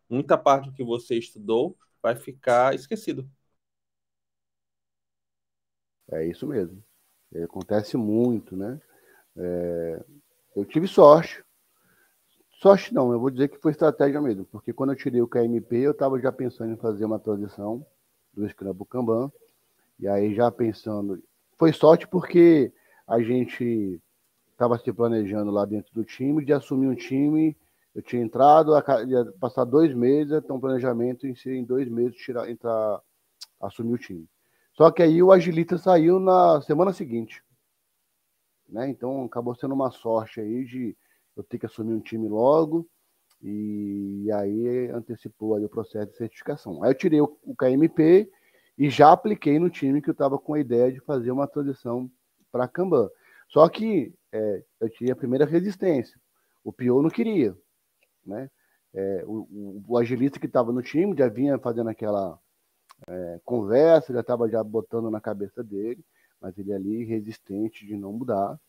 muita parte do que você estudou vai ficar esquecido. É isso mesmo. É, acontece muito, né? É, eu tive sorte. Sorte não, eu vou dizer que foi estratégia mesmo, porque quando eu tirei o KMP, eu estava já pensando em fazer uma transição do Scrum para o Kanban, e aí já pensando... Foi sorte porque a gente estava se planejando lá dentro do time de assumir um time eu tinha entrado, ia passar dois meses, então planejamento em em dois meses tirar, entrar, assumir o time. Só que aí o Agilita saiu na semana seguinte. Né? Então acabou sendo uma sorte aí de eu ter que assumir um time logo e aí antecipou aí o processo de certificação. Aí eu tirei o, o KMP e já apliquei no time que eu estava com a ideia de fazer uma transição para Kanban. Só que é, eu tinha a primeira resistência. O Pio não queria. Né? É, o, o, agilista que estava no time já vinha fazendo aquela é, conversa, já estava já botando na cabeça dele, mas ele ali resistente de não mudar.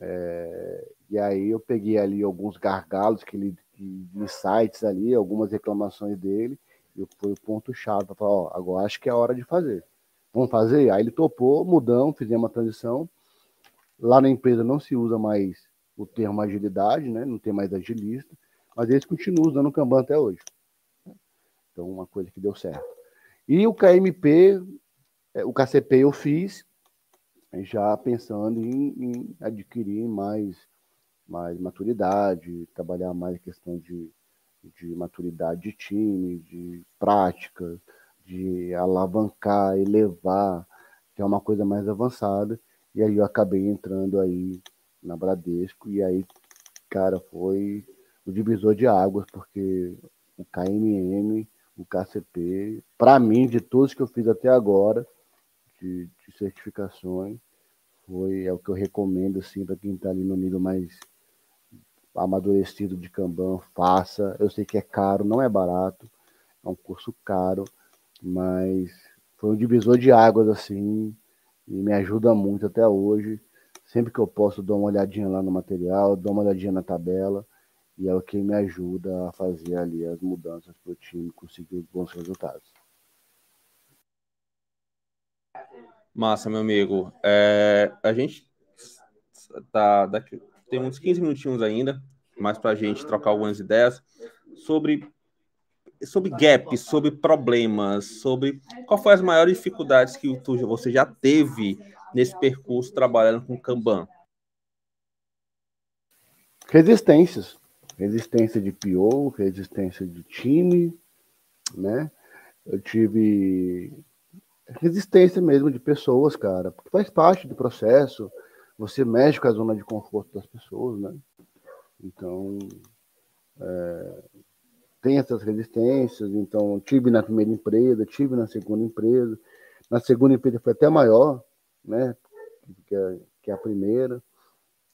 É, e aí eu peguei ali alguns gargalos que ele insights ali, algumas reclamações dele, e foi o ponto chave para falar, ó, agora acho que é hora de fazer. Vamos fazer? Aí ele topou, mudamos, fizemos uma transição. Lá na empresa não se usa mais o termo agilidade, né? Não tem mais agilista mas eles continuam usando o Kanban até hoje. Então, uma coisa que deu certo. E o KMP, é, o KCP eu fiz, já pensando em, em adquirir mais, mais maturidade, trabalhar mais a questão de, de maturidade de time, de prática, de alavancar, elevar, que é uma coisa mais avançada. E aí eu acabei entrando aí na Bradesco, e aí, cara, foi o divisor de águas, porque o KMM, o KCP, para mim, de todos que eu fiz até agora, de, de certificações, foi é o que eu recomendo assim para quem está ali no nível mais amadurecido de Kanban, faça. Eu sei que é caro, não é barato, é um curso caro, mas foi um divisor de águas assim e me ajuda muito até hoje. Sempre que eu posso, dou uma olhadinha lá no material, dou uma olhadinha na tabela e é o que me ajuda a fazer ali as mudanças para o time conseguir bons resultados. Massa, meu amigo. É, a gente tá daqui, tem uns 15 minutinhos ainda, mais para a gente trocar algumas ideias sobre sobre gaps, sobre problemas, sobre qual foi as maiores dificuldades que você já teve nesse percurso trabalhando com Kanban. Resistências, resistência de PO, resistência de time, né? Eu tive resistência mesmo de pessoas, cara, porque faz parte do processo. Você mexe com a zona de conforto das pessoas, né? Então, é, tem essas resistências. Então, tive na primeira empresa, tive na segunda empresa. Na segunda empresa foi até maior, né? Que a, que a primeira.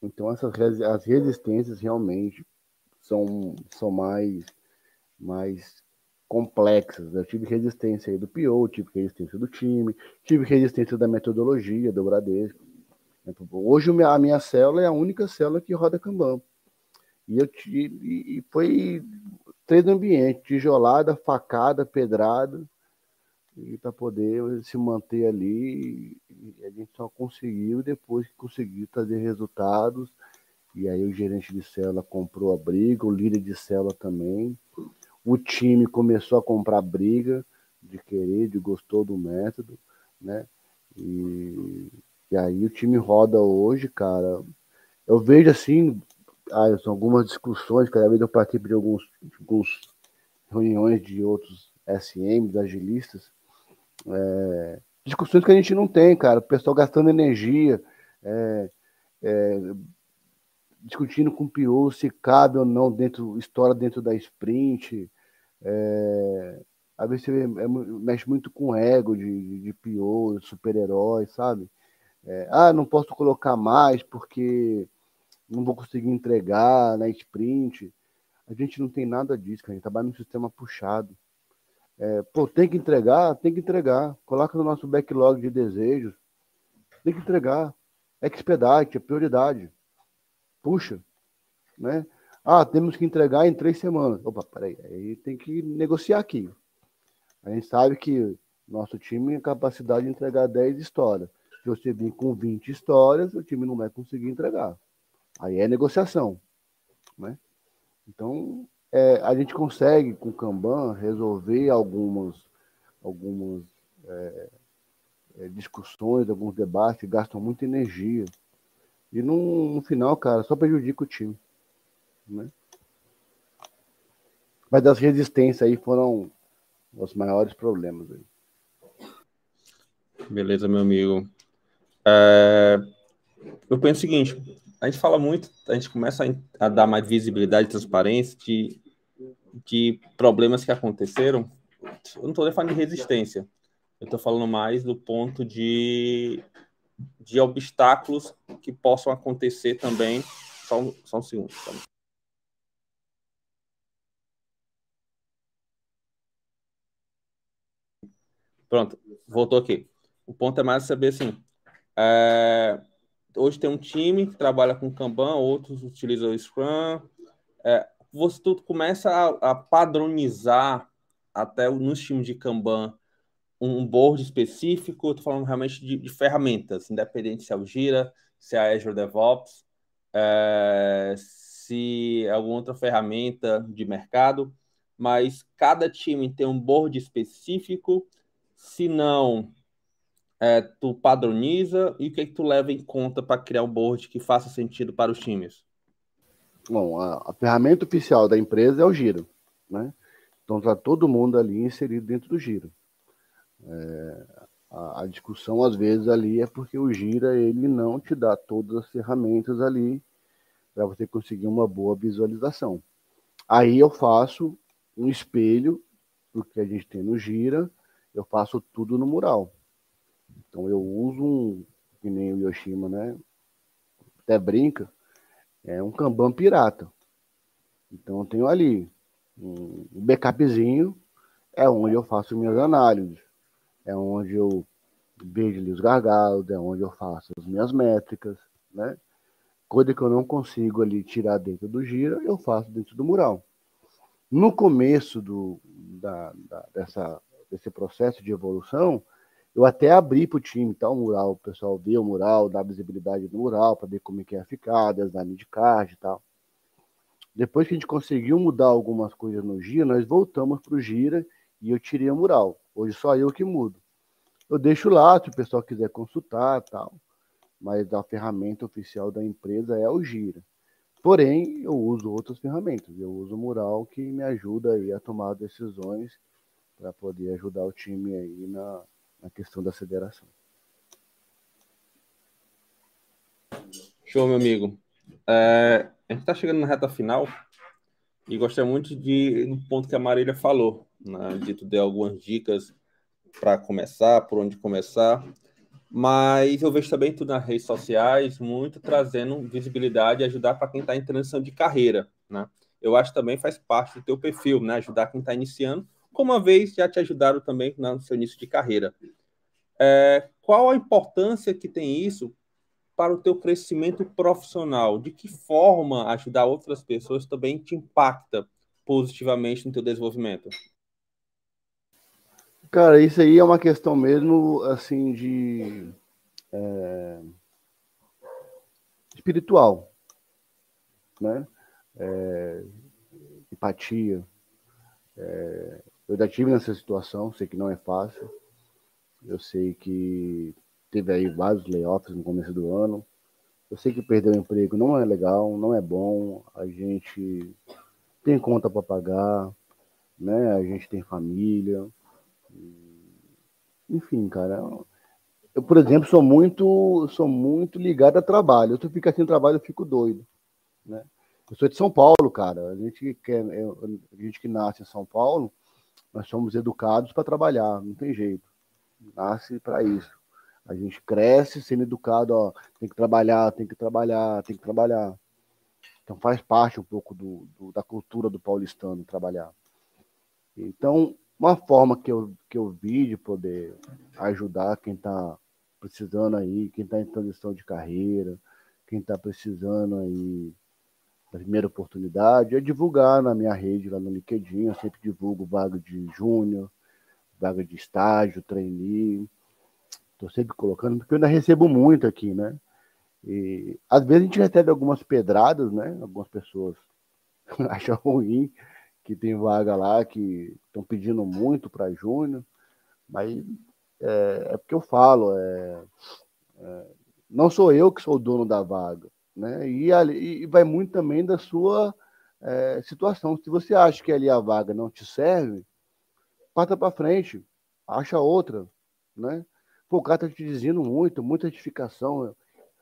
Então, essas as resistências realmente são, são mais, mais complexas. Eu tive resistência aí do PO, tive resistência do time, tive resistência da metodologia do Bradesco. Hoje a minha célula é a única célula que roda Kanban. E, eu, e, e foi três ambientes, tijolada, facada, pedrada, e para poder se manter ali, a gente só conseguiu depois que conseguiu trazer resultados, e aí o gerente de célula comprou a briga, o líder de célula também, o time começou a comprar briga, de querer, de gostou do método, né? E, e aí o time roda hoje, cara. Eu vejo assim, ah, algumas discussões, cada vez eu participo de alguns, alguns reuniões de outros SMs, agilistas, é, discussões que a gente não tem, cara. O pessoal gastando energia, é, é, discutindo com o PO se cabe ou não dentro, história dentro da sprint. É, às vezes é, mexe muito com ego de, de PO, super-herói, sabe? É, ah, não posso colocar mais porque não vou conseguir entregar na sprint. A gente não tem nada disso, a gente trabalha num sistema puxado. É, pô, tem que entregar? Tem que entregar. Coloca no nosso backlog de desejos. Tem que entregar. Expedite, é prioridade. Puxa. Né? Ah, temos que entregar em três semanas. Opa, peraí, aí tem que negociar aqui. A gente sabe que nosso time tem capacidade de entregar 10 histórias. Se você vir com 20 histórias, o time não vai conseguir entregar. Aí é negociação. Né? Então, é, a gente consegue, com o Kanban, resolver algumas, algumas é, é, discussões, alguns debates que gastam muita energia. E no, no final, cara, só prejudica o time. Né? Mas as resistências aí foram os maiores problemas. Aí. Beleza, meu amigo. É, eu penso o seguinte: a gente fala muito, a gente começa a, a dar mais visibilidade transparência de, de problemas que aconteceram. Eu não estou falando de resistência, eu estou falando mais do ponto de, de obstáculos que possam acontecer também. Só um, só um segundo. Pronto, voltou aqui. O ponto é mais saber assim. É hoje tem um time que trabalha com Kanban, outros utilizam o Scrum. É, você tudo começa a, a, padronizar até nos times de Kanban um board específico. Estou falando realmente de, de, ferramentas, independente se é o Gira, se é a Azure DevOps, é, se é alguma outra ferramenta de mercado. Mas cada time tem um board específico. Se não, é, tu padroniza e o que, é que tu leva em conta para criar um board que faça sentido para os times? Bom, a, a ferramenta oficial da empresa é o giro, né? Então tá todo mundo ali inserido dentro do giro. É, a, a, discussão às vezes ali é porque o gira ele não te dá todas as ferramentas ali para você conseguir uma boa visualização. Aí eu faço um espelho do que a gente tem no gira, eu faço tudo no mural. Então eu uso um, que nem o Yoshima, né? Até brinca, é um Kanban pirata. Então eu tenho ali um backupzinho, é onde eu faço minhas análises, é onde eu vejo ali os gargalos, é onde eu faço as minhas métricas, né? Coisa que eu não consigo ali tirar dentro do gira, eu faço dentro do mural. No começo do, da, da, dessa, desse processo de evolução, eu até abri para o time, tá? O mural, o pessoal vê o mural, dá visibilidade do mural, para ver como é que ia ficar, design de card e tal. Depois que a gente conseguiu mudar algumas coisas no Gira, nós voltamos para o Gira e eu tirei o mural. Hoje só eu que mudo. Eu deixo lá, se o pessoal quiser consultar tal. Mas a ferramenta oficial da empresa é o Gira. Porém, eu uso outras ferramentas. Eu uso o mural que me ajuda aí a tomar decisões para poder ajudar o time aí na, na questão da federação. Show, meu amigo. É, a gente está chegando na reta final e gostaria muito de ponto que a Marília falou, né, de tu dar algumas dicas para começar, por onde começar. Mas eu vejo também tudo nas redes sociais, muito trazendo visibilidade e ajudar para quem está em transição de carreira, né? Eu acho que também faz parte do teu perfil, né? Ajudar quem está iniciando, como uma vez já te ajudaram também no seu início de carreira. É, qual a importância que tem isso para o teu crescimento profissional? De que forma ajudar outras pessoas também te impacta positivamente no teu desenvolvimento? Cara, isso aí é uma questão mesmo, assim, de é, espiritual, né? É, empatia. É, eu já tive nessa situação, sei que não é fácil. Eu sei que teve aí vários layoffs no começo do ano. Eu sei que perder o emprego não é legal, não é bom. A gente tem conta para pagar, né? A gente tem família. Enfim, cara. Eu, por exemplo, sou muito, sou muito ligado a trabalho. Eu ficar sem trabalho, eu fico doido, né? Eu sou de São Paulo, cara. A gente que, a gente que nasce em São Paulo, nós somos educados para trabalhar, não tem jeito. Nasce para isso. A gente cresce sendo educado, ó, tem que trabalhar, tem que trabalhar, tem que trabalhar. Então faz parte um pouco do, do, da cultura do paulistano trabalhar. Então, uma forma que eu, que eu vi de poder ajudar quem está precisando aí, quem está em transição de carreira, quem está precisando aí primeira oportunidade, é divulgar na minha rede lá no LinkedIn. Eu sempre divulgo vaga de júnior, vaga de estágio, trainee. Estou sempre colocando, porque eu ainda recebo muito aqui, né? E às vezes a gente recebe algumas pedradas, né? Algumas pessoas acham ruim que tem vaga lá que estão pedindo muito para júnior, mas é, é, porque eu falo, é, é, não sou eu que sou o dono da vaga, né? E, ali, e vai muito também da sua é, situação. Se você acha que ali a vaga não te serve, passa para frente, acha outra, né? Pô, o cara tá te dizendo muito, muita edificação.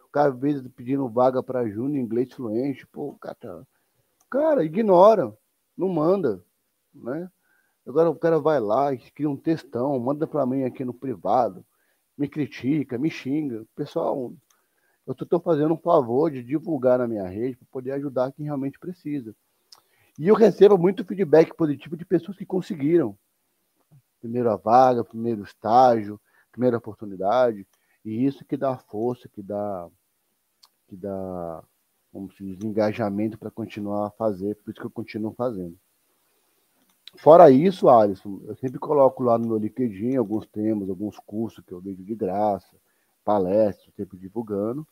O cara, às vezes, pedindo vaga para júnior inglês fluente. Pô, o cara, tá... cara, ignora, não manda, né? Agora o cara vai lá, cria um textão, manda para mim aqui no privado, me critica, me xinga. Pessoal, eu estou fazendo um favor de divulgar na minha rede para poder ajudar quem realmente precisa. E eu recebo muito feedback positivo de pessoas que conseguiram. Primeira vaga, primeiro estágio, primeira oportunidade, e isso que dá força, que dá, que dá, como se diz, engajamento para continuar a fazer, por isso que eu continuo fazendo. Fora isso, Alisson, eu sempre coloco lá no meu LinkedIn alguns temas, alguns cursos que eu vejo de graça, palestras, sempre divulgando.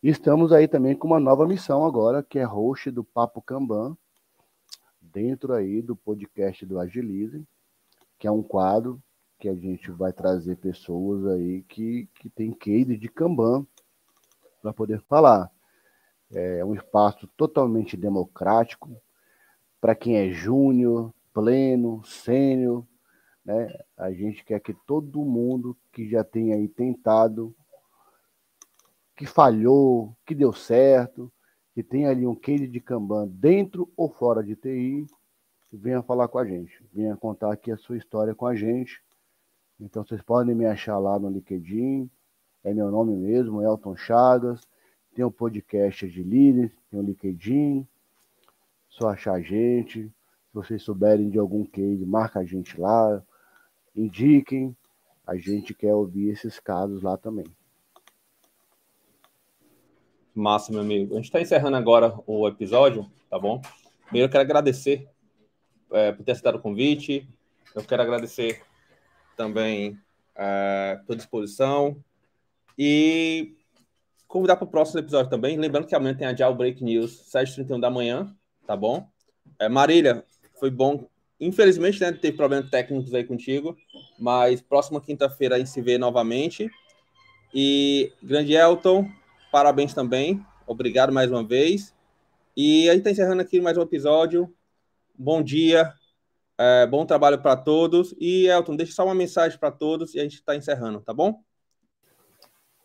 Estamos aí também com uma nova missão agora, que é host do Papo Kanban, dentro aí do podcast do Agilize, que é um quadro que a gente vai trazer pessoas aí que, que tem case de Kanban para poder falar. É um espaço totalmente democrático para quem é júnior, pleno, sênior, né? A gente quer que todo mundo que já tem aí tentado, que falhou, que deu certo, que tem ali um case de Kanban dentro ou fora de TI, venha falar com a gente, venha contar aqui a sua história com a gente então vocês podem me achar lá no LinkedIn, é meu nome mesmo, Elton Chagas. Tem um podcast de líderes, tem o um LinkedIn, só achar a gente. Se vocês souberem de algum case, marca a gente lá, indiquem. A gente quer ouvir esses casos lá também. Massa, meu amigo. A gente está encerrando agora o episódio, tá bom? Primeiro, eu quero agradecer é, por ter aceitado o convite. Eu quero agradecer também é, por disposição. E convidar para o próximo episódio também. Lembrando que amanhã tem a Dial Break News, 7h31 da manhã, tá bom? É, Marília, foi bom. Infelizmente, né, teve problemas técnicos aí contigo, mas próxima quinta-feira a gente se vê novamente. E grande Elton, parabéns também. Obrigado mais uma vez. E a gente está encerrando aqui mais um episódio. Bom dia, é, bom trabalho para todos. E Elton, deixa só uma mensagem para todos e a gente está encerrando, tá bom?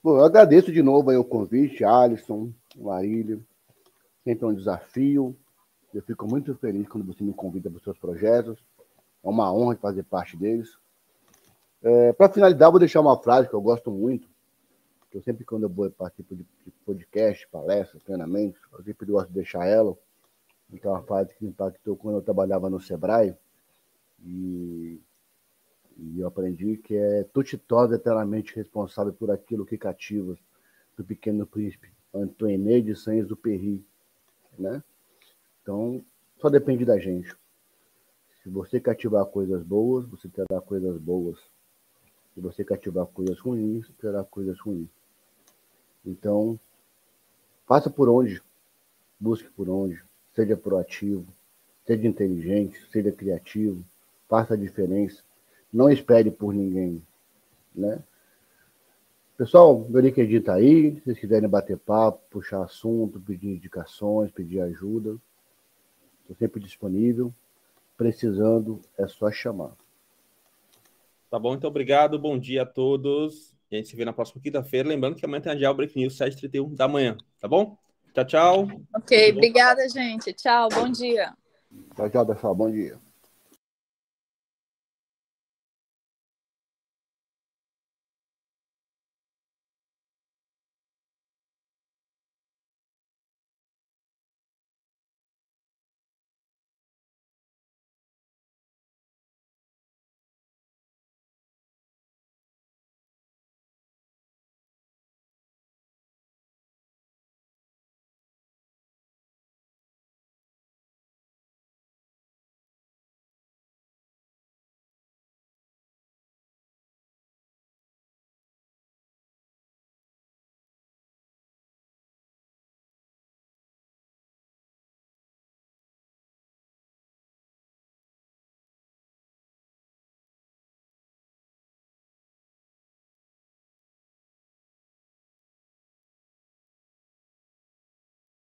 Bom, eu agradeço de novo aí o convite, Alisson, Marília. Sempre é um desafio. Eu fico muito feliz quando você me convida para os seus projetos. É uma honra fazer parte deles. É, para finalizar, vou deixar uma frase que eu gosto muito. Que eu sempre, quando eu participo de podcast, palestra, treinamento, eu sempre gosto de deixar ela. Então, é uma frase que impactou quando eu trabalhava no Sebrae. E e eu aprendi que é tu te tornas eternamente responsável por aquilo que cativas do Pequeno Príncipe, Antoine de Saint-Exupéry, né? Então, só depende da gente. Se você cativar coisas boas, você terá coisas boas. Se você cativar coisas ruins, terá coisas ruins. Então, faça por onde, busque por onde, seja proativo, seja inteligente, seja criativo, faça a diferença não espere por ninguém, né? Pessoal, meu LinkedIn está aí. Se vocês quiserem bater papo, puxar assunto, pedir indicações, pedir ajuda, estou sempre disponível. Precisando, é só chamar. Tá bom, então obrigado. Bom dia a todos. A gente se vê na próxima quinta-feira. Lembrando que amanhã tem a Dial Break News 7h31 da manhã. Tá bom? Tchau, tchau. Ok, obrigada, gente. Tchau, bom dia. Tchau, tchau, pessoal. Bom dia.